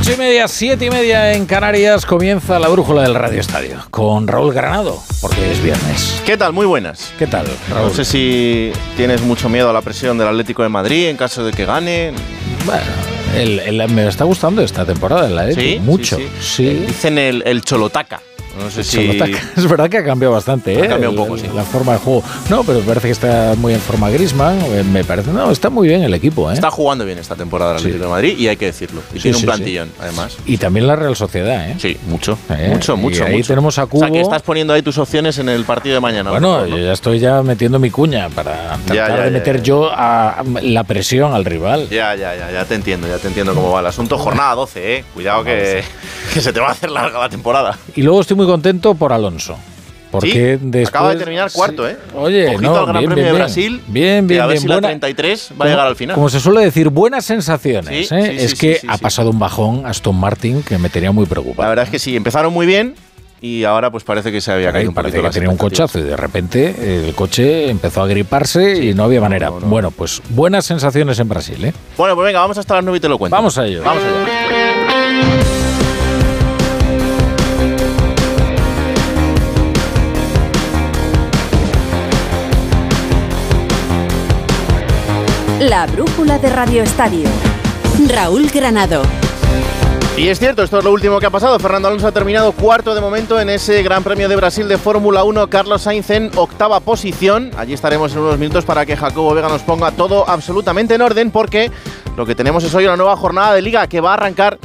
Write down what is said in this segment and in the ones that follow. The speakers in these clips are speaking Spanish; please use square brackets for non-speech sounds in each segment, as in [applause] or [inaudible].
Ocho y media, siete y media en Canarias comienza la brújula del Radio Estadio con Raúl Granado, porque es viernes. ¿Qué tal? Muy buenas. ¿Qué tal, Raúl? No sé si tienes mucho miedo a la presión del Atlético de Madrid en caso de que gane. Bueno, el- el- me está gustando esta temporada, la Atleti, Sí, mucho. sí, Sí. sí. Dicen el, el Cholotaca. No sé si. Cholotaca. [laughs] Es verdad que ha cambiado bastante, Ha ¿eh? cambiado un poco, sí. La forma de juego. No, pero parece que está muy en forma Grisman. Me parece. No, está muy bien el equipo, ¿eh? Está jugando bien esta temporada el Sí. Atlético de Madrid y hay que decirlo. Y Sí, tiene sí, un plantillón, además. Y también la Real Sociedad, ¿eh? Sí, mucho. Eh, Mucho, y mucho. ahí mucho. tenemos a O sea, que Cubo. estás poniendo ahí tus opciones en el partido de mañana. Bueno, mejor, ¿no? yo ya estoy ya metiendo mi cuña para tratar ya, de ya, meter ya. yo a la presión al rival. Ya, ya, ya, ya te entiendo, ya te entiendo cómo va el asunto. Jornada 12, eh. Cuidado que, que se te va a hacer larga la temporada. Y luego estoy muy contento por Alonso. Porque Sí, después, acaba de terminar cuarto, Sí. ¿eh? Oye, Ojito no, al Gran bien, Premio bien, de. Brasil. Bien, y bien, a ver bien. si la Buena- 33 va a llegar al final. Como se suele decir, buenas sensaciones. Sí, ¿eh? sí, es sí, que sí, sí, ha sí. pasado un bajón Aston Martin que me tenía muy preocupado. La verdad es que sí, empezaron muy bien y ahora pues parece que se había caído un parece poquito que las tenía un cochazo y de repente el coche empezó a griparse y no había manera. no, no. Bueno, pues buenas sensaciones en Brasil. ¿eh? Bueno, pues venga, vamos hasta las 9 y te lo cuento. Vamos a ello. Vamos allá. La brújula de Radio Estadio. Raúl Granado. Y es cierto, esto es lo último que ha pasado. Fernando Alonso ha terminado cuarto de momento en ese Gran Premio de Brasil de Fórmula 1. Carlos Sainz en octava posición. Allí estaremos en unos minutos para que Jacobo Vega nos ponga todo absolutamente en orden porque lo que tenemos es hoy una nueva jornada de liga que va a arrancar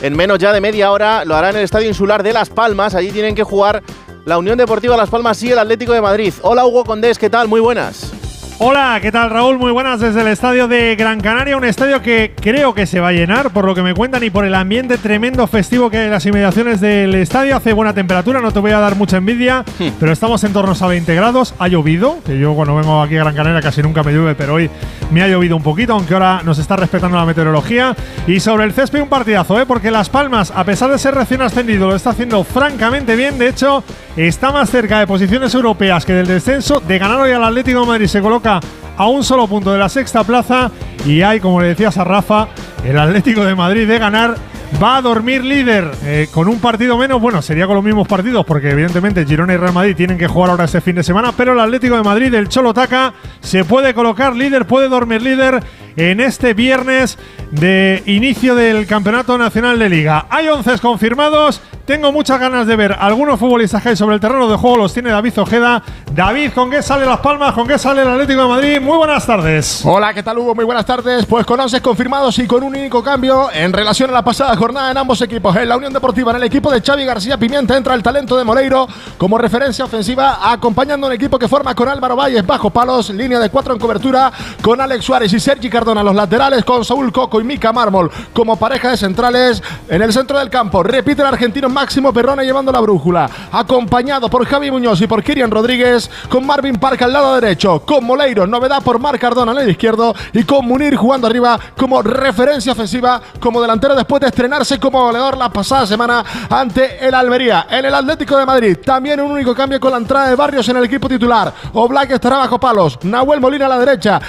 en menos ya de media hora. Lo hará en el Estadio Insular de Las Palmas. Allí tienen que jugar la Unión Deportiva Las Palmas y el Atlético de Madrid. Hola Hugo Condés, ¿qué tal? Muy buenas. Hola, ¿qué tal Raúl? Muy buenas desde el estadio de Gran Canaria, un estadio que creo que se va a llenar, por lo que me cuentan y por el ambiente tremendo festivo que hay en las inmediaciones del estadio. Hace buena temperatura, no te voy a dar mucha envidia, pero estamos en torno a 20 grados. Ha llovido, que yo cuando vengo aquí a Gran Canaria casi nunca me llueve, pero hoy me ha llovido un poquito, aunque ahora nos está respetando la meteorología. Y sobre el césped un partidazo, ¿eh? porque Las Palmas, a pesar de ser recién ascendido, lo está haciendo francamente bien. De hecho, está más cerca de posiciones europeas que del descenso. De ganar hoy al Atlético de Madrid se coloca a un solo punto de la sexta plaza y hay, como le decías a Rafa, el Atlético de Madrid de ganar va a dormir líder eh, con un partido menos. Bueno, sería con los mismos partidos porque evidentemente Girona y Real Madrid tienen que jugar ahora este fin de semana, pero el Atlético de Madrid, el Cholo Taca, se puede colocar líder, puede dormir líder en este viernes de inicio del Campeonato Nacional de Liga. Hay 11 confirmados. Tengo muchas ganas de ver algunos futbolistas sobre el terreno de juego. Los tiene David Ojeda. David, ¿con qué sale Las Palmas? ¿Con qué sale el Atlético de Madrid? Muy buenas tardes. Hola, ¿qué tal Hugo? Muy buenas tardes. Pues con 11 confirmados y con un único cambio en relación a la pasada jornada en ambos equipos. En la Unión Deportiva, en el equipo de Xavi García Pimienta, entra el talento de Moleiro como referencia ofensiva, acompañando un equipo que forma con Álvaro Valles bajo palos, línea de cuatro en cobertura, con Alex Suárez y Sergi Cardona los laterales, con Saúl Coco y Mica Mármol como pareja de centrales en el centro del campo. Repite el argentino Máximo Perrone llevando la brújula, acompañado por Javi Muñoz y por Kirian Rodríguez, con Marvin Park al lado derecho, con Moleiro, novedad por Marc Cardona al lado izquierdo y con Munir jugando arriba como referencia ofensiva, como delantero después de estrenarse como goleador la pasada semana ante el Almería. En el Atlético de Madrid, también un único cambio con la entrada de Barrios en el equipo titular. Oblak estará bajo palos, Nahuel Molina a la derecha,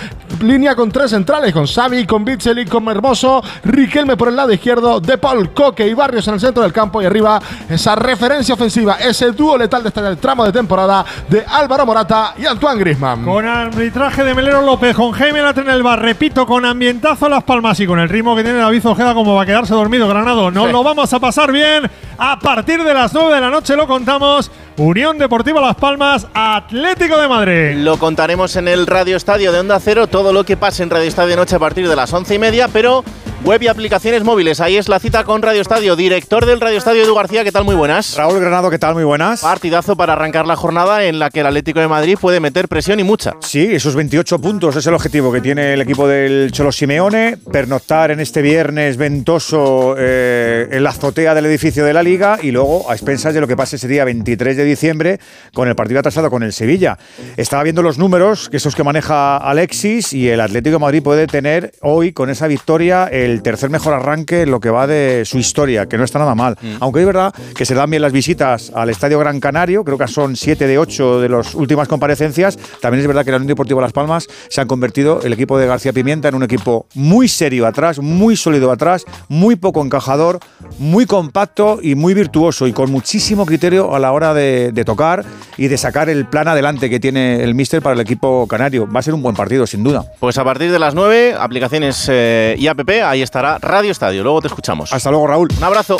línea con tres centrales, con Xavi, con Bitzel y con Hermoso, Riquelme por el lado izquierdo, De Paul, Coque y Barrios en el centro del campo y arriba esa referencia ofensiva, ese dúo letal de este tramo de temporada de Álvaro Morata y Antoine Griezmann. Con arbitraje de Melero López, con Jaime Latre en el bar, repito, con ambientazo Las Palmas y con el ritmo que tiene David Ojeda como va a quedarse dormido Granado. Nos Sí. lo vamos a pasar bien. A partir de las 9 de la noche lo contamos. Unión Deportiva Las Palmas, Atlético de Madrid. Lo contaremos en el Radio Estadio de Onda Cero, todo lo que pase en Radio Estadio Noche a partir de las once y media, pero web y aplicaciones móviles. Ahí es la cita con Radio Estadio. Director del Radio Estadio, Edu García, ¿qué tal? Muy buenas. Raúl Granado, ¿qué tal? Muy buenas. Partidazo para arrancar la jornada en la que el Atlético de Madrid puede meter presión y mucha. Sí, esos 28 puntos es el objetivo que tiene el equipo del Cholo Simeone. Pernoctar en este viernes ventoso eh, en la azotea del edificio de la Liga y luego a expensas de lo que pase ese día 23 de diciembre con el partido atrasado con el Sevilla. Estaba viendo los números, que esos que maneja Alexis, y el Atlético de Madrid puede tener hoy con esa victoria el el tercer mejor arranque en lo que va de su historia, que no está nada mal. Mm. Aunque es verdad que se dan bien las visitas al Estadio Gran Canario, creo que son siete de ocho de las últimas comparecencias. También es verdad que en la Unión Deportivo Las Palmas se han convertido el equipo de García Pimienta en un equipo muy serio atrás, muy sólido atrás, muy poco encajador, muy compacto y muy virtuoso y con muchísimo criterio a la hora de, de tocar y de sacar el plan adelante que tiene el míster para el equipo canario. Va a ser un buen partido, sin duda. Pues a partir de las 9, aplicaciones eh, y app, ahí estará Radio Estadio. Luego te escuchamos. Hasta luego, Raúl. Un abrazo.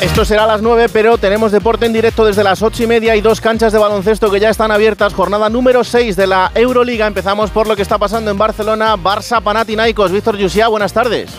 Esto será a las 9, pero tenemos deporte en directo desde las 8 y media y dos canchas de baloncesto que ya están abiertas. Jornada número 6 de la Euroliga. Empezamos por lo que está pasando en Barcelona. Barça Panathinaikos. Víctor Yusia, buenas tardes.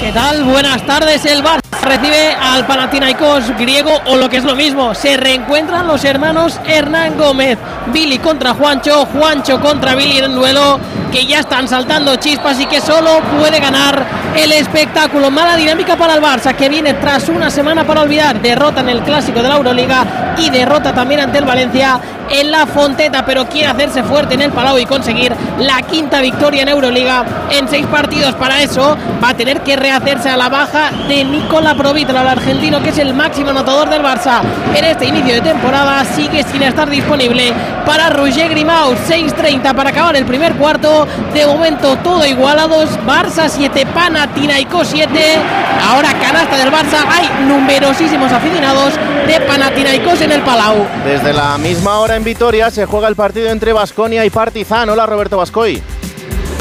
¿Qué tal? Buenas tardes. El Barça recibe al Panathinaikos griego o lo que es lo mismo. Se reencuentran los hermanos Hernán Gómez. Billy contra Juancho, Juancho contra Billy en duelo que ya están saltando chispas y que solo puede ganar el espectáculo. Mala dinámica para el Barça que viene tras una semana para olvidar. Derrota en el clásico de la Euroliga y derrota también ante el Valencia en la Fonteta, pero quiere hacerse fuerte en el Palau y conseguir la quinta victoria en Euroliga en seis partidos. Para eso va a tener que rehacerse a la baja de Nicola Provitra, el argentino que es el máximo anotador del Barça en este inicio de temporada. Sigue sin estar disponible para Roger Grimau. 6.30 para acabar el primer cuarto. De momento todo igualados. Barça 7, Panathinaikos 7. Ahora canasta del Barça. Hay numerosísimos aficionados de Panathinaikos en el Palau. Desde la misma hora en Vitoria se juega el partido entre Basconia y Partizan. Hola Roberto Bascoy.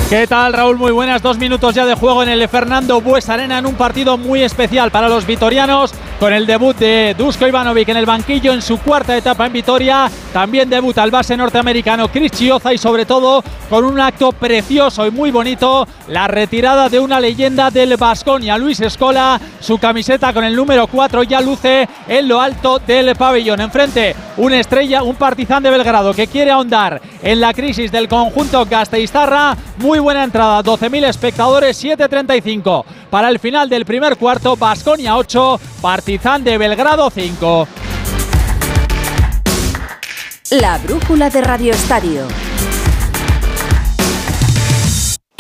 ¿Qué tal, Raúl? Muy buenas. Dos minutos ya de juego en el Fernando Bues Arena en un partido muy especial para los vitorianos. Con el debut de Dusko Ivanovic en el banquillo en su cuarta etapa en Vitoria. También debuta el base norteamericano Chris Chioza y, sobre todo, con un acto precioso y muy bonito, la retirada de una leyenda del Vasconia, Luis Escola. Su camiseta con el número 4 ya luce en lo alto del pabellón. Enfrente, una estrella, un partizan de Belgrado que quiere ahondar en la crisis del conjunto Gasteiztarra. Muy buena entrada, 12.000 espectadores, 7.35 para el final del primer cuarto, Basconia 8, Partizan de Belgrado 5. La brújula de Radio Estadio.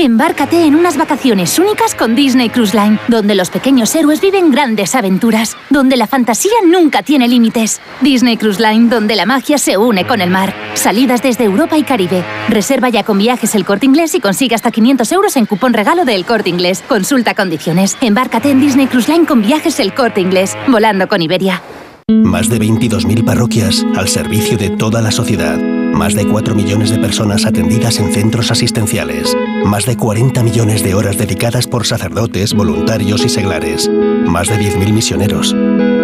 Embárcate en unas vacaciones únicas con Disney Cruise Line, donde los pequeños héroes viven grandes aventuras, donde la fantasía nunca tiene límites. Disney Cruise Line, donde la magia se une con el mar. Salidas desde Europa y Caribe. Reserva ya con viajes el corte inglés y consigue hasta 500 euros en cupón regalo del corte inglés. Consulta condiciones. Embárcate en Disney Cruise Line con viajes el corte inglés, volando con Iberia. Más de 22.000 parroquias al servicio de toda la sociedad. Más de 4 millones de personas atendidas en centros asistenciales. Más de 40 millones de horas dedicadas por sacerdotes, voluntarios y seglares. Más de 10.000 misioneros.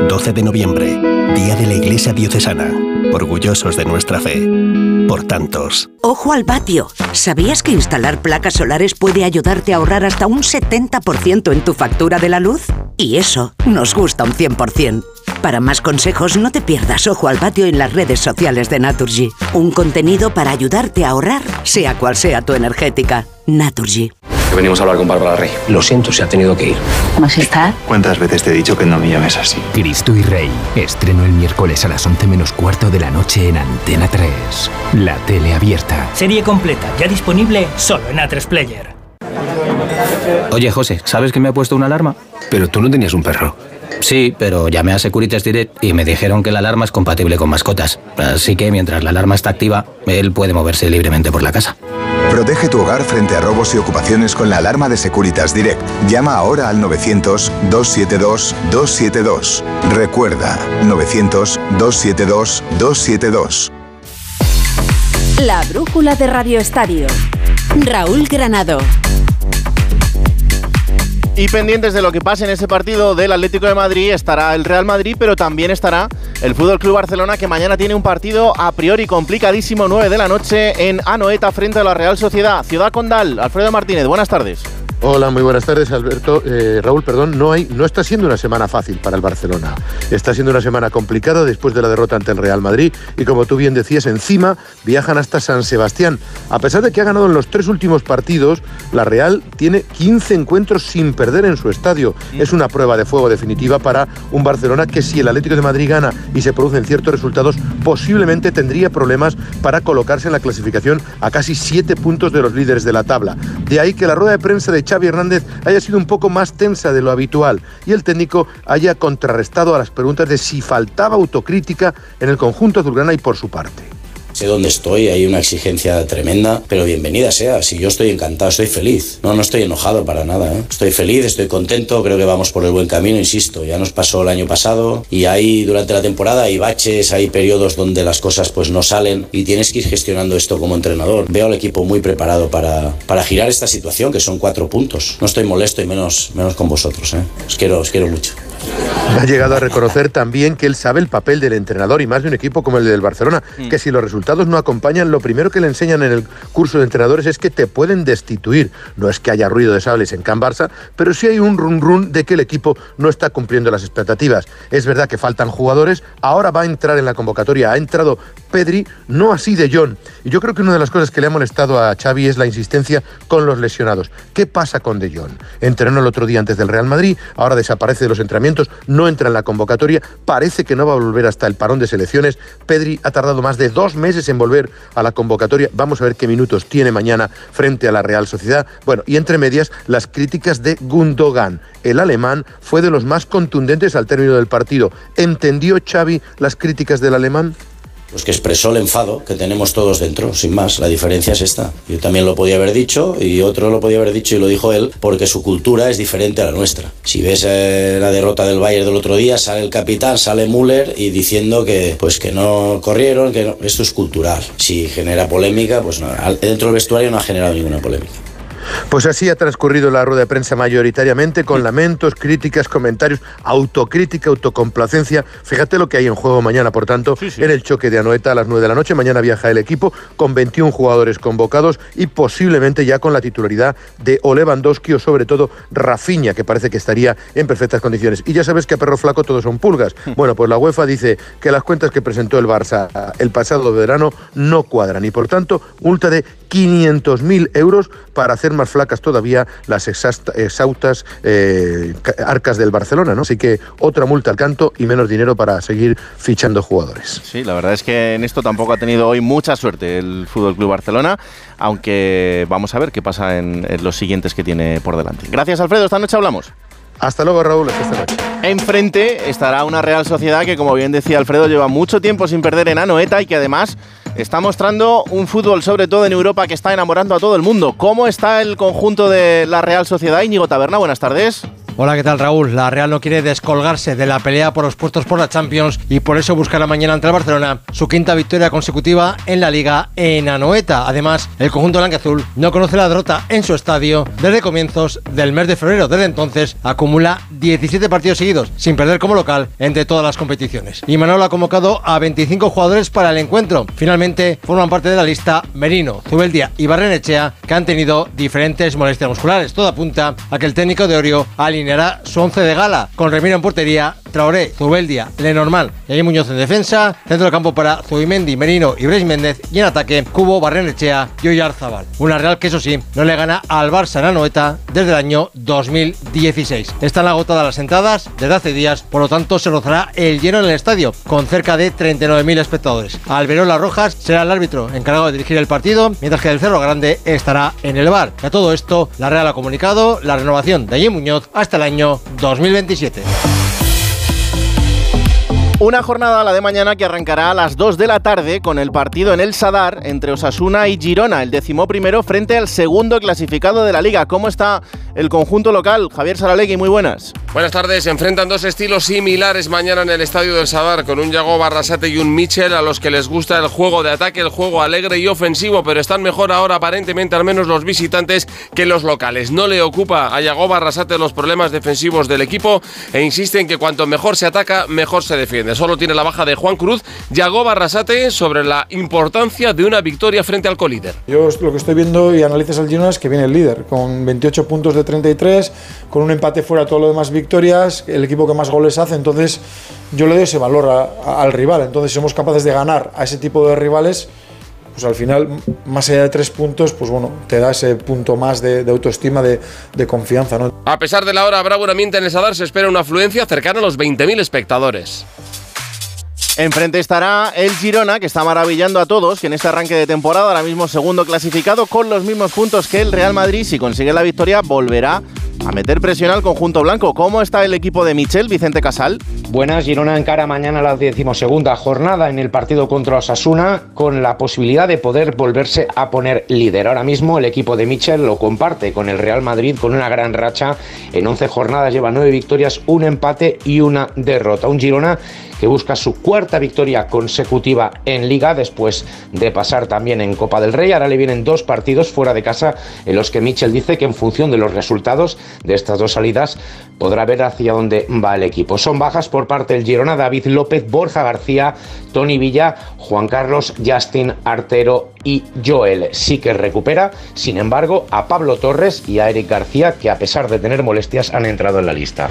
12 de noviembre, Día de la Iglesia Diocesana. Orgullosos de nuestra fe. Por tantos. Ojo al patio. ¿Sabías que instalar placas solares puede ayudarte a ahorrar hasta un 70% en tu factura de la luz? Y eso nos gusta un 100%. Para más consejos, no te pierdas Ojo al Patio en las redes sociales de Naturgy. Un contenido para ayudarte a ahorrar, sea cual sea tu energética. Naturgy. Que venimos a hablar con Bárbara Rey. Lo siento, se ha tenido que ir. Majestad. ¿Cuántas veces te he dicho que no me llames así? Cristo y Rey. Estreno el miércoles a las 11 menos cuarto de la noche en Antena 3. La tele abierta. Serie completa, ya disponible solo en A3 Player. Oye, José, ¿sabes que me ha puesto una alarma? Pero tú no tenías un perro. Sí, pero llamé a Securitas Direct y me dijeron que la alarma es compatible con mascotas. Así que mientras la alarma está activa, él puede moverse libremente por la casa. Protege tu hogar frente a robos y ocupaciones con la alarma de Securitas Direct. Llama ahora al 900-272-272. Recuerda, 900-272-272. La brújula de Radio Estadio. Raúl Granado. Y pendientes de lo que pase en ese partido del Atlético de Madrid estará el Real Madrid, pero también estará el Fútbol Club Barcelona que mañana tiene un partido a priori complicadísimo 9 de la noche en Anoeta frente a la Real Sociedad. Ciudad Condal, Alfredo Martínez, buenas tardes. Hola, muy buenas tardes, Alberto. Eh, Raúl, perdón, no, hay, no está siendo una semana fácil para el Barcelona. Está siendo una semana complicada después de la derrota ante el Real Madrid y como tú bien decías, encima viajan hasta San Sebastián. A pesar de que ha ganado en los tres últimos partidos, la Real tiene 15 encuentros sin perder en su estadio. Es una prueba de fuego definitiva para un Barcelona que si el Atlético de Madrid gana y se producen ciertos resultados, posiblemente tendría problemas para colocarse en la clasificación a casi siete puntos de los líderes de la tabla. De ahí que la rueda de prensa de Xavi Hernández haya sido un poco más tensa de lo habitual y el técnico haya contrarrestado a las preguntas de si faltaba autocrítica en el conjunto azulgrana y por su parte. Sé dónde estoy, hay una exigencia tremenda, pero bienvenida sea. Si yo estoy encantado, estoy feliz. No, no estoy enojado para nada. ¿eh? Estoy feliz, estoy contento, creo que vamos por el buen camino, insisto. Ya nos pasó el año pasado y ahí durante la temporada hay baches, hay periodos donde las cosas pues no salen y tienes que ir gestionando esto como entrenador. Veo al equipo muy preparado para, para girar esta situación, que son cuatro puntos. No estoy molesto y menos, menos con vosotros. ¿eh? Os, quiero, os quiero mucho. Ha llegado a reconocer también que él sabe el papel del entrenador y más de un equipo como el del Barcelona, que si los resultados no acompañan, lo primero que le enseñan en el curso de entrenadores es que te pueden destituir. No es que haya ruido de sables en Can Barça, pero sí hay un run run de que el equipo no está cumpliendo las expectativas. Es verdad que faltan jugadores, ahora va a entrar en la convocatoria, ha entrado Pedri, no así de John. Y yo creo que una de las cosas que le ha molestado a Xavi es la insistencia con los lesionados. ¿Qué pasa con De Jong? Entrenó el otro día antes del Real Madrid, ahora desaparece de los entrenamientos, no entra en la convocatoria, parece que no va a volver hasta el parón de selecciones. Pedri ha tardado más de dos meses en volver a la convocatoria. Vamos a ver qué minutos tiene mañana frente a la Real Sociedad. Bueno, y entre medias, las críticas de Gundogan. El alemán fue de los más contundentes al término del partido. ¿Entendió Xavi las críticas del alemán? Pues que expresó el enfado que tenemos todos dentro, sin más. La diferencia es esta. Yo también lo podía haber dicho y otro lo podía haber dicho y lo dijo él porque su cultura es diferente a la nuestra. Si ves eh, la derrota del Bayern del otro día, sale el capitán, sale Müller y diciendo que pues que no corrieron, que no. esto es cultural. Si genera polémica, pues no. Dentro del vestuario no ha generado ninguna polémica. Pues así ha transcurrido la rueda de prensa mayoritariamente, con lamentos, críticas, comentarios, autocrítica, autocomplacencia. Fíjate lo que hay en juego mañana, por tanto, en el choque de Anoeta a las 9 de la noche. Mañana viaja el equipo con 21 jugadores convocados y posiblemente ya con la titularidad de Olewandowski o sobre todo Rafinha, que parece que estaría en perfectas condiciones. Y ya sabes que a perro flaco todos son pulgas. Bueno, pues la UEFA dice que las cuentas que presentó el Barça el pasado verano no cuadran y por tanto multa de 500.000 euros para hacer más flacas todavía las exhaustas eh, arcas del Barcelona, ¿no? Así que otra multa al canto y menos dinero para seguir fichando jugadores. Sí, la verdad es que en esto tampoco ha tenido hoy mucha suerte el Fútbol Club Barcelona, aunque vamos a ver qué pasa en, en los siguientes que tiene por delante. Gracias, Alfredo. Esta noche hablamos. Hasta luego, Raúl. Hasta esta noche. Enfrente estará una Real Sociedad que, como bien decía Alfredo, lleva mucho tiempo sin perder en Anoeta y que además está mostrando un fútbol, sobre todo en Europa, que está enamorando a todo el mundo. ¿Cómo está el conjunto de la Real Sociedad? Íñigo Taberna, buenas tardes. Hola, ¿qué tal Raúl? La Real no quiere descolgarse de la pelea por los puestos por la Champions y por eso buscará mañana ante el Barcelona su quinta victoria consecutiva en la Liga en Anoeta. Además, el conjunto blanqueazul no conoce la derrota en su estadio desde comienzos del mes de febrero. Desde entonces acumula 17 partidos seguidos sin perder como local entre todas las competiciones. Y Manuel ha convocado a 25 jugadores para el encuentro. Finalmente forman parte de la lista Merino, Zubeldia y Barrenechea que han tenido diferentes molestias musculares. Todo apunta a que el técnico de Orio alineará su once de gala, con Remiro en portería, Traoré, Zubeldia, Lenormand y ahí Muñoz en defensa, centro de campo para Zubimendi, Merino y Brais Méndez y en ataque Cubo, Barrenechea y Oyarzabal. Una Real que eso sí, no le gana al Barça en Anoeta desde el año 2016. Están agotadas las entradas desde hace días, por lo tanto se rozará el lleno en el estadio, con cerca de 39.000 espectadores. Alberola Rojas será el árbitro encargado de dirigir el partido, mientras que el Cerro Grande estará en el bar. Y a todo esto, la Real ha comunicado la renovación de Allí Muñoz hasta el año 2027. Una jornada la de mañana que arrancará a las 2 de la tarde con el partido en el Sadar entre Osasuna y Girona, el décimo primero frente al segundo clasificado de la liga. ¿Cómo está el conjunto local? Javier Saralegui, muy buenas. Buenas tardes. Se enfrentan dos estilos similares mañana en el estadio del Sadar con un Yago Barrasate y un Michel a los que les gusta el juego de ataque, el juego alegre y ofensivo, pero están mejor ahora aparentemente al menos los visitantes que los locales. No le ocupa a Yago Barrasate los problemas defensivos del equipo e insiste en que cuanto mejor se ataca, mejor se defiende. Solo tiene la baja de Juan Cruz. Yago Barrasate sobre la importancia de una victoria frente al colíder. Yo lo que estoy viendo y analices al Girona es que viene el líder, con 28 puntos de 33, con un empate fuera todo lo demás victorias, el equipo que más goles hace, entonces yo le doy ese valor al rival. Entonces, si somos capaces de ganar a ese tipo de rivales, pues al final, más allá de tres puntos, pues bueno, te da ese punto más de, autoestima, de, de, confianza. ¿no? A pesar de la hora bravo ambiente en el Sadar, se espera una afluencia cercana a los 20.000 espectadores. Enfrente estará el Girona, que está maravillando a todos, que en este arranque de temporada, ahora mismo segundo clasificado, con los mismos puntos que el Real Madrid. Si consigue la victoria, volverá a meter presión al conjunto blanco. ¿Cómo está el equipo de Michel, Vicente Casal? Buenas, Girona encara mañana la decimosegunda jornada en el partido contra Osasuna con la posibilidad de poder volverse a poner líder. Ahora mismo el equipo de Michel lo comparte con el Real Madrid con una gran racha. En 11 jornadas lleva 9 victorias, un empate y una derrota. Un Girona que busca su cuarta victoria consecutiva en liga después de pasar también en Copa del Rey. Ahora le vienen dos partidos fuera de casa en los que Michel dice que en función de los resultados de estas dos salidas podrá ver hacia dónde va el equipo. Son bajas por parte del Girona, David López, Borja García, Tony Villa, Juan Carlos, Justin Artero y Joel. Sí que recupera, sin embargo, a Pablo Torres y a Eric García, que a pesar de tener molestias han entrado en la lista.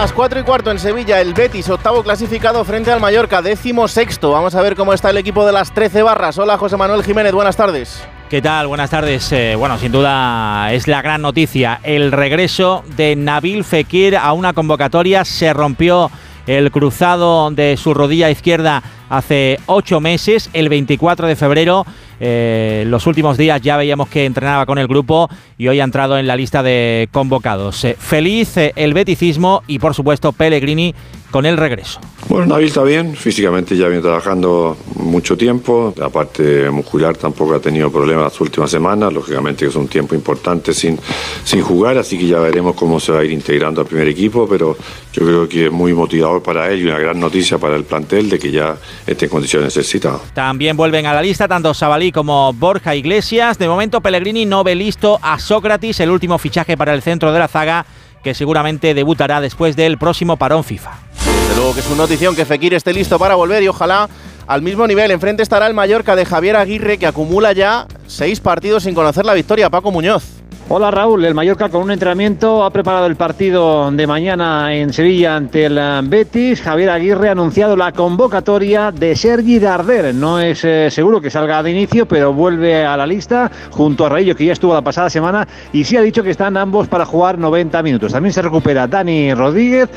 las 4 y cuarto en Sevilla, el Betis, octavo clasificado frente al Mallorca, décimo sexto. Vamos a ver cómo está el equipo de las 13 barras. Hola, José Manuel Jiménez, buenas tardes. ¿Qué tal? Buenas tardes. Eh, bueno, sin duda es la gran noticia. El regreso de Nabil Fekir a una convocatoria se rompió el cruzado de su rodilla izquierda hace ocho meses, el 24 de febrero. Eh, los últimos días ya veíamos que entrenaba con el grupo y hoy ha entrado en la lista de convocados. Eh, feliz eh, el beticismo y por supuesto Pellegrini con el regreso. Bueno, Nabil está bien, físicamente ya viene trabajando mucho tiempo, aparte muscular tampoco ha tenido problemas las últimas semanas, lógicamente es un tiempo importante sin, sin jugar, así que ya veremos cómo se va a ir integrando al primer equipo, pero yo creo que es muy motivador para él y una gran noticia para el plantel de que ya esté en condiciones necesitadas. También vuelven a la lista tanto Sabalí como Borja Iglesias, de momento Pellegrini no ve listo a Sócrates, el último fichaje para el centro de la zaga, que seguramente debutará después del próximo parón FIFA. Desde luego que es una notición que Fekir esté listo para volver y ojalá al mismo nivel. Enfrente estará el Mallorca de Javier Aguirre que acumula ya seis partidos sin conocer la victoria. Paco Muñoz. Hola Raúl, el Mallorca con un entrenamiento ha preparado el partido de mañana en Sevilla ante el Betis. Javier Aguirre ha anunciado la convocatoria de Sergi Darder. No es eh, seguro que salga de inicio, pero vuelve a la lista junto a Raillo que ya estuvo la pasada semana y sí ha dicho que están ambos para jugar 90 minutos. También se recupera Dani Rodríguez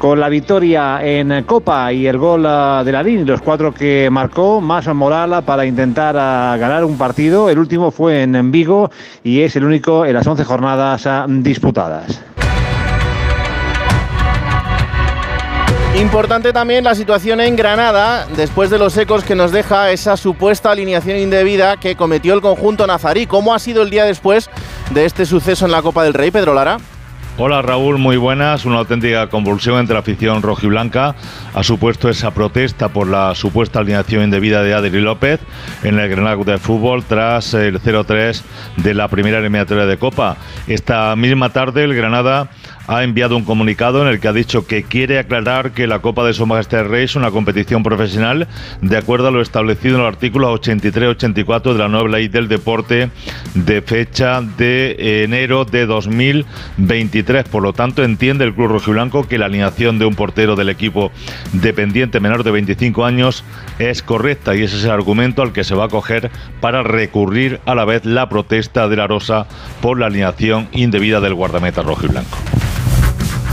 con la victoria en Copa y el gol ah, de la línea, los cuatro que marcó, más moral para intentar ah, ganar un partido. El último fue en Vigo y es el único en las 11 jornadas ah, disputadas. Importante también la situación en Granada, después de los ecos que nos deja esa supuesta alineación indebida que cometió el conjunto nazarí. ¿Cómo ha sido el día después de este suceso en la Copa del Rey, Pedro Lara? Hola Raúl, muy buenas. Una auténtica convulsión entre la afición rojiblanca ha supuesto esa protesta por la supuesta alineación indebida de Adri López en el Granada de Fútbol tras el 0-3 de la primera eliminatoria de Copa. Esta misma tarde el Granada ha enviado un comunicado en el que ha dicho que quiere aclarar que la Copa de Su Majestad Rey es una competición profesional de acuerdo a lo establecido en el artículo 83-84 de la nueva ley del deporte de fecha de enero de 2023. Por lo tanto, entiende el Club Rojiblanco que la alineación de un portero del equipo dependiente menor de 25 años es correcta y ese es el argumento al que se va a coger para recurrir a la vez la protesta de la Rosa por la alineación indebida del guardameta rojiblanco.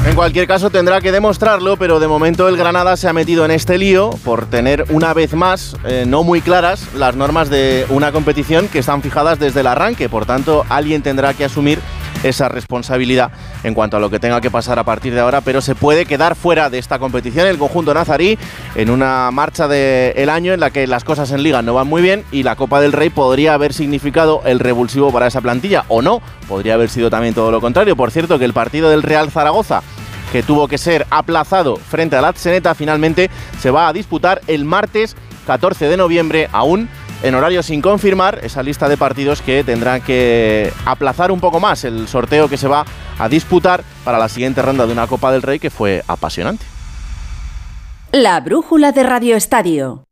En cualquier caso tendrá que demostrarlo, pero de momento el Granada se ha metido en este lío por tener una vez más eh, no muy claras las normas de una competición que están fijadas desde el arranque. Por tanto, alguien tendrá que asumir esa responsabilidad en cuanto a lo que tenga que pasar a partir de ahora, pero se puede quedar fuera de esta competición el conjunto nazarí en una marcha del año en la que las cosas en liga no van muy bien y la Copa del Rey podría haber significado el revulsivo para esa plantilla o no, podría haber sido también todo lo contrario. Por cierto, que el partido del Real Zaragoza que tuvo que ser aplazado frente a la Atseneta, finalmente se va a disputar el martes 14 de noviembre, aún en horario sin confirmar esa lista de partidos que tendrán que aplazar un poco más el sorteo que se va a disputar para la siguiente ronda de una Copa del Rey que fue apasionante. La brújula de Radio Estadio.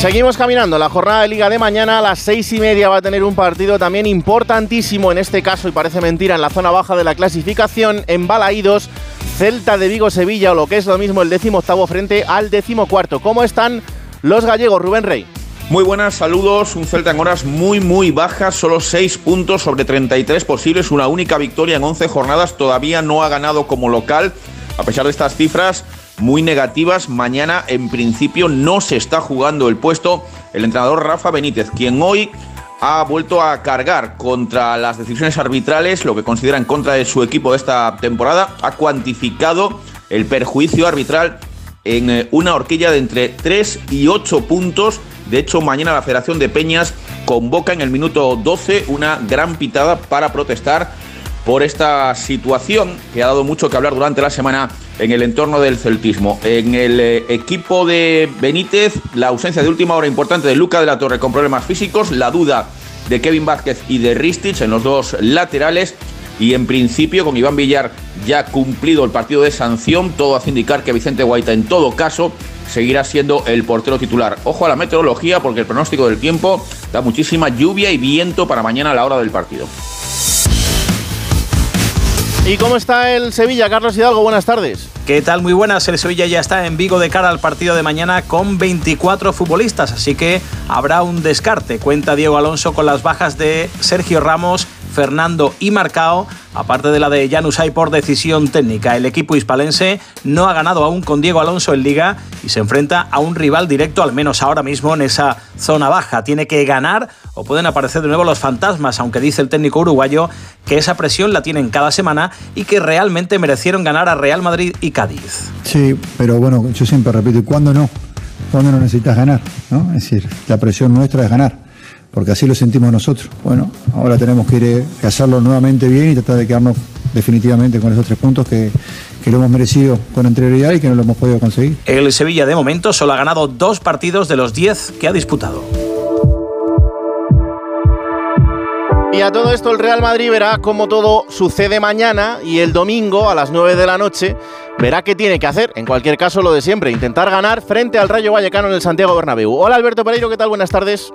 Seguimos caminando. La jornada de Liga de mañana a las seis y media va a tener un partido también importantísimo en este caso, y parece mentira, en la zona baja de la clasificación, en Balaídos, Celta de Vigo, Sevilla, o lo que es lo mismo el décimo octavo frente al décimo cuarto. ¿Cómo están los gallegos, Rubén Rey? Muy buenas, saludos. Un Celta en horas muy, muy bajas, solo 6 puntos sobre 33 posibles, una única victoria en 11 jornadas. Todavía no ha ganado como local. A pesar de estas cifras, muy negativas. Mañana, en principio, no se está jugando el puesto el entrenador Rafa Benítez, quien hoy ha vuelto a cargar contra las decisiones arbitrales, lo que considera en contra de su equipo esta temporada. Ha cuantificado el perjuicio arbitral en eh, una horquilla de entre 3 y 8 puntos. De hecho, mañana la Federación de Peñas convoca en el minuto 12 una gran pitada para protestar por esta situación que ha dado mucho que hablar durante la semana en el entorno del celtismo. En el eh, equipo de Benítez, la ausencia de última hora importante de Luca de la Torre con problemas físicos, la duda de Kevin Vázquez y de Ristich en los dos laterales. Y en principio, con Iván Villar ya cumplido el partido de sanción, todo hace indicar que Vicente Guaita, en todo caso, seguirá siendo el portero titular. Ojo a la meteorología, porque el pronóstico del tiempo da muchísima lluvia y viento para mañana a la hora del partido. ¿Y cómo está el Sevilla, Carlos Hidalgo? Buenas tardes. ¿Qué tal? Muy buenas. El Sevilla ya está en Vigo de cara al partido de mañana con 24 futbolistas, así que habrá un descarte. Cuenta Diego Alonso con las bajas de Sergio Ramos, Fernando y Marcao, aparte de la de Janusay por decisión técnica. El equipo hispalense no ha ganado aún con Diego Alonso en Liga y se enfrenta a un rival directo, al menos ahora mismo en esa zona baja. Tiene que ganar o pueden aparecer de nuevo los fantasmas, aunque dice el técnico uruguayo que esa presión la tienen cada semana y que realmente merecieron ganar a Real Madrid y Cádiz. Sí, pero bueno, yo siempre repito, ¿y cuándo no? ¿Cuándo no necesitas ganar? ¿no? Es decir, la presión nuestra es ganar porque así lo sentimos nosotros. Bueno, ahora tenemos que, ir, eh, que hacerlo nuevamente bien y tratar de quedarnos definitivamente con esos tres puntos que, que lo hemos merecido con anterioridad y que no lo hemos podido conseguir. El Sevilla de momento solo ha ganado dos partidos de los diez que ha disputado. Y a todo esto el Real Madrid verá cómo todo sucede mañana y el domingo a las 9 de la noche verá qué tiene que hacer. En cualquier caso, lo de siempre, intentar ganar frente al Rayo Vallecano en el Santiago Bernabéu. Hola Alberto Pereiro, ¿qué tal? Buenas tardes.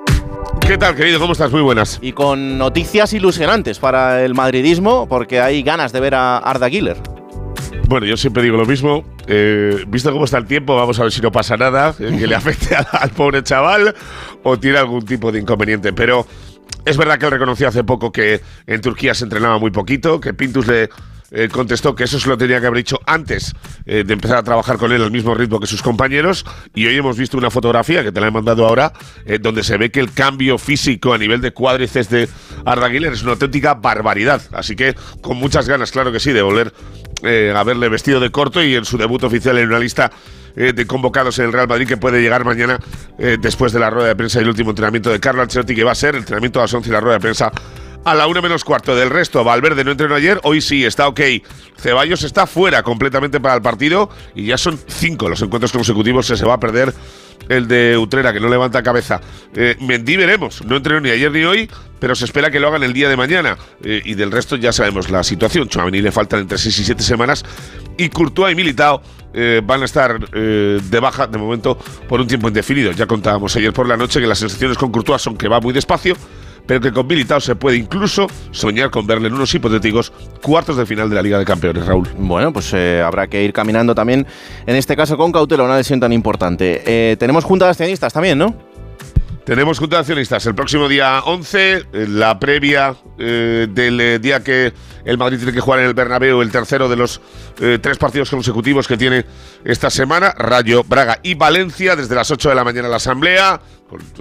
¿Qué tal, querido? ¿Cómo estás? Muy buenas. Y con noticias ilusionantes para el madridismo, porque hay ganas de ver a Arda Güler. Bueno, yo siempre digo lo mismo. Eh, visto cómo está el tiempo, vamos a ver si no pasa nada eh, que le [laughs] afecte al pobre chaval o tiene algún tipo de inconveniente. Pero es verdad que él reconoció hace poco que en Turquía se entrenaba muy poquito, que Pintus le eh, contestó que eso se lo tenía que haber dicho antes eh, de empezar a trabajar con él al mismo ritmo que sus compañeros. Y hoy hemos visto una fotografía que te la he mandado ahora, eh, donde se ve que el cambio físico a nivel de cuádriceps de Arda Güler es una auténtica barbaridad. Así que con muchas ganas, claro que sí, de volver a verle vestido de corto y en su debut oficial en una lista de convocados en el Real Madrid que puede llegar mañana después de la rueda de prensa y el último entrenamiento de Carlo Ancelotti que va a ser el entrenamiento a las 11 y la rueda de prensa a la una menos cuarto. Del resto, Valverde no entrenó ayer, hoy sí, está ok. Ceballos está fuera completamente para el partido y ya son cinco los encuentros consecutivos que se va a perder el de Utrera, que no levanta cabeza. Eh, Mendy veremos, no entrenó ni ayer ni hoy, pero se espera que lo hagan el día de mañana. Eh, y del resto ya sabemos la situación. Chouameni le faltan entre seis y siete semanas y Courtois y Militao eh, van a estar eh, de baja de momento por un tiempo indefinido. Ya contábamos ayer por la noche que las sensaciones con Courtois son que va muy despacio pero que con Militao se puede incluso soñar con verle en unos hipotéticos cuartos de final de la Liga de Campeones, Raúl. Bueno, pues eh, habrá que ir caminando también, en este caso con cautela, una lesión tan importante. Eh, tenemos junta de accionistas también, ¿no? Tenemos junta de accionistas el próximo día 11, la previa eh, del día que el Madrid tiene que jugar en el Bernabéu, el tercero de los tres partidos consecutivos que tiene esta semana, Rayo, Braga y Valencia, desde las 8 de la mañana la asamblea,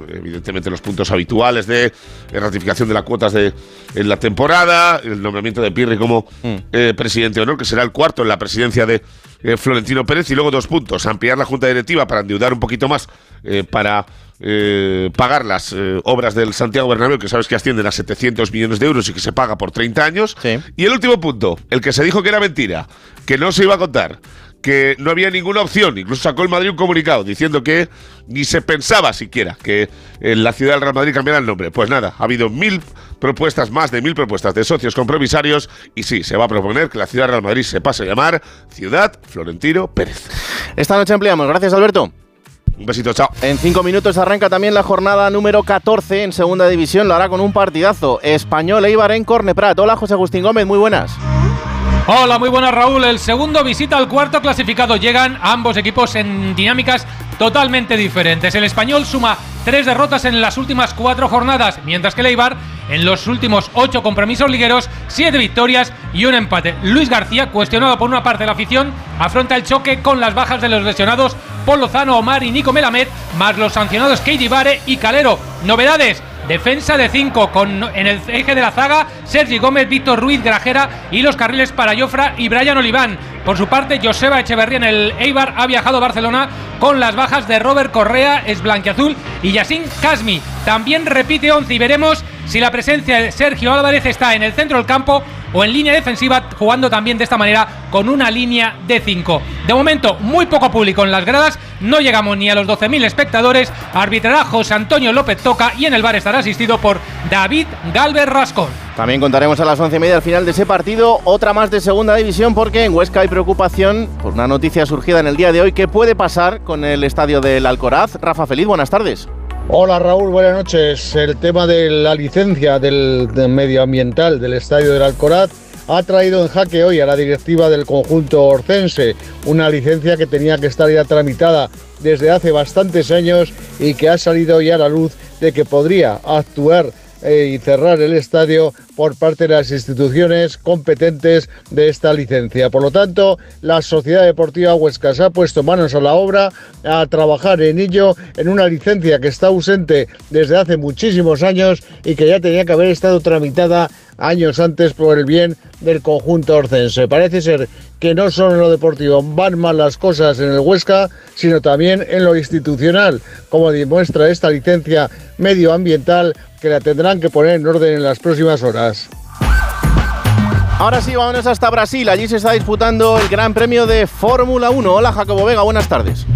evidentemente los puntos habituales de ratificación de las cuotas de en la temporada, el nombramiento de Pirri como mm. eh, presidente de honor, que será el cuarto en la presidencia de eh, Florentino Pérez, y luego dos puntos, ampliar la junta directiva para endeudar un poquito más, eh, para eh, pagar las eh, obras del Santiago Bernabéu, que sabes que ascienden a 700 millones de euros y que se paga por 30 años. Y el último punto, el que se dijo que era mentira, que no se iba a contar, que no había ninguna opción. Incluso sacó el Madrid un comunicado diciendo que ni se pensaba siquiera que en la ciudad del Real Madrid cambiara el nombre. Pues nada, ha habido mil propuestas, más de mil propuestas de socios compromisarios y sí, se va a proponer que la ciudad del Real Madrid se pase a llamar Ciudad Florentino Pérez. Esta noche ampliamos. Gracias, Alberto. Un besito, chao. En cinco minutos arranca también la jornada número 14 en segunda división. Lo hará con un partidazo. Español Eibar en Corneprat. Hola, José Agustín Gómez. Muy buenas. Hola, muy buenas Raúl. El segundo visita al cuarto clasificado. Llegan ambos equipos en dinámicas totalmente diferentes. El español suma tres derrotas en las últimas cuatro jornadas, mientras que el Eibar en los últimos ocho compromisos ligueros, siete victorias y un empate. Luis García, cuestionado por una parte de la afición, afronta el choque con las bajas de los lesionados Paul Lozano, Omar y Nico Melamed, más los sancionados Katie Vare y Calero. Novedades. Defensa de 5 con en el eje de la zaga Sergi Gómez, Víctor Ruiz, Grajera y los carriles para Jofra y Brian Oliván. Por su parte, Joseba Echeverría en el Eibar ha viajado a Barcelona con las bajas de Robert Correa, es blanquiazul, y Yassin Kasmi. También repite 11 y veremos si la presencia de Sergio Álvarez está en el centro del campo o en línea defensiva, jugando también de esta manera con una línea de 5. De momento, muy poco público en las gradas, no llegamos ni a los 12.000 espectadores. Arbitrará José Antonio López Toca y en el bar estará asistido por David Galver Rascón. También contaremos a las once y media al final de ese partido otra más de segunda división porque en Huesca hay preocupación por una noticia surgida en el día de hoy. ¿Qué puede pasar con el estadio del Alcoraz? Rafa Feliz, buenas tardes. Hola Raúl, buenas noches. El tema de la licencia del, medioambiental del estadio del Alcoraz ha traído en jaque hoy a la directiva del conjunto orcense una licencia que tenía que estar ya tramitada desde hace bastantes años y que ha salido ya a la luz de que podría actuar y cerrar el estadio por parte de las instituciones competentes de esta licencia. Por lo tanto, la Sociedad Deportiva Huesca se ha puesto manos a la obra a trabajar en ello en una licencia que está ausente desde hace muchísimos años y que ya tenía que haber estado tramitada años antes por el bien del conjunto orcense. Parece ser que no solo en lo deportivo van mal las cosas en el Huesca, sino también en lo institucional, como demuestra esta licencia medioambiental que la tendrán que poner en orden en las próximas horas. Ahora sí, vámonos hasta Brasil. Allí se está disputando el Gran Premio de Fórmula 1. Hola, Jacobo Vega, buenas tardes.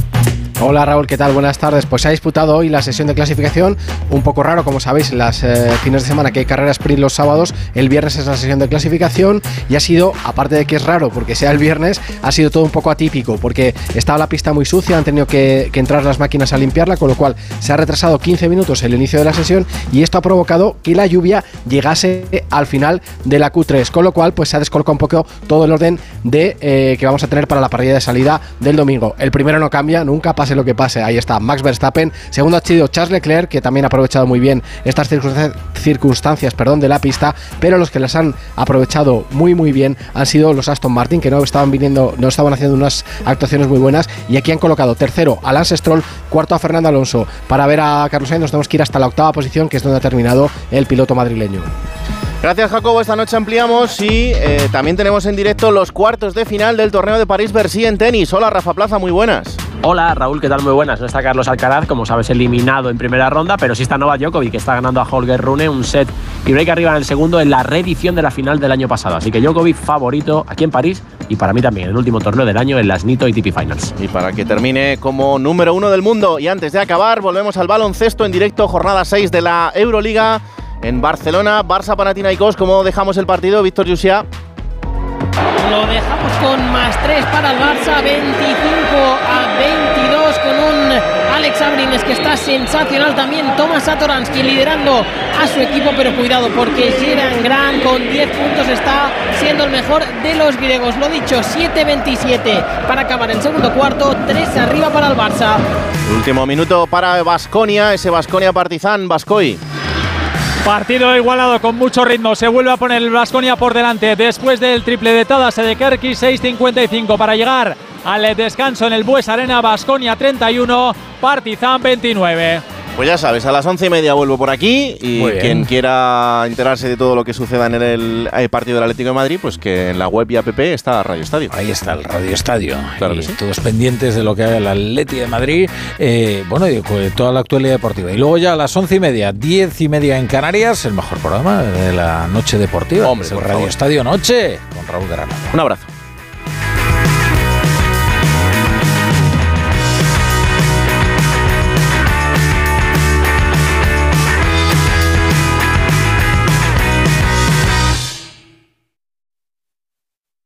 Hola Raúl, ¿qué tal? Buenas tardes. Pues se ha disputado hoy la sesión de clasificación, un poco raro, como sabéis, las eh, fines de semana que hay carreras sprint los sábados, el viernes es la sesión de clasificación y ha sido, aparte de que es raro porque sea el viernes, ha sido todo un poco atípico porque estaba la pista muy sucia, han tenido que, entrar las máquinas a limpiarla, con lo cual se ha retrasado 15 minutos el inicio de la sesión y esto ha provocado que la lluvia llegase al final de la Q3, con lo cual pues se ha descolocado un poco todo el orden de eh, que vamos a tener para la parrilla de salida del domingo. El primero no cambia, nunca pase lo que pase. Ahí está Max Verstappen. Segundo ha sido Charles Leclerc, que también ha aprovechado muy bien estas circunstancias, perdón, de la pista, pero los que las han aprovechado muy muy bien han sido los Aston Martin, que no estaban viniendo, no estaban haciendo unas actuaciones muy buenas. Y aquí han colocado tercero a Lance Stroll, cuarto a Fernando Alonso. Para ver a Carlos Sainz nos tenemos que ir hasta la octava posición, que es donde ha terminado el piloto madrileño. Gracias Jacobo, esta noche ampliamos y eh, también tenemos en directo los cuartos de final del torneo de París-Bercy en tenis. Hola Rafa Plaza, muy buenas. Hola Raúl, ¿qué tal? Muy buenas. No está Carlos Alcaraz, como sabes, eliminado en primera ronda, pero sí está Novak Djokovic, que está ganando a Holger Rune un set y break arriba en el segundo en la reedición de la final del año pasado. Así que Djokovic favorito aquí en París y para mí también el último torneo del año en las Nito y TP Finals. Y para que termine como número uno del mundo. Y antes de acabar, volvemos al baloncesto en directo, jornada 6 de la Euroliga en Barcelona, Barça Panathinaikos. ¿Cómo dejamos el partido, Víctor Yusia? Lo dejamos con más 3 para el Barça, 25 a 22 con un Alex Abrines que está sensacional también. Tomás Satoransky liderando a su equipo, pero cuidado porque Sheran Gran con 10 puntos está siendo el mejor de los griegos. Lo dicho, 7-27 para acabar el segundo cuarto, 3 arriba para el Barça. Último minuto para Basconia, ese Basconia Partizan, Bascoy. Partido igualado con mucho ritmo. Se vuelve a poner el Vasconia por delante después del triple de Tadase de Kerky 6.55 para llegar al descanso en el Bues Arena. Basconia 31, Partizan 29. Pues ya sabes, a las once y media vuelvo por aquí y quien quiera enterarse de todo lo que suceda en el, el partido del Atlético de Madrid, pues que en la web y app está Radio Estadio. Ahí está el Radio Estadio. Claro y que sí. Todos pendientes de lo que haga el Atleti de Madrid. eh, bueno, y con toda la actualidad deportiva. Y luego ya a las once y media, diez y media en Canarias, el mejor programa de la noche deportiva. Hombre, que es el Radio favor. Estadio Noche con Raúl Granado. Un abrazo.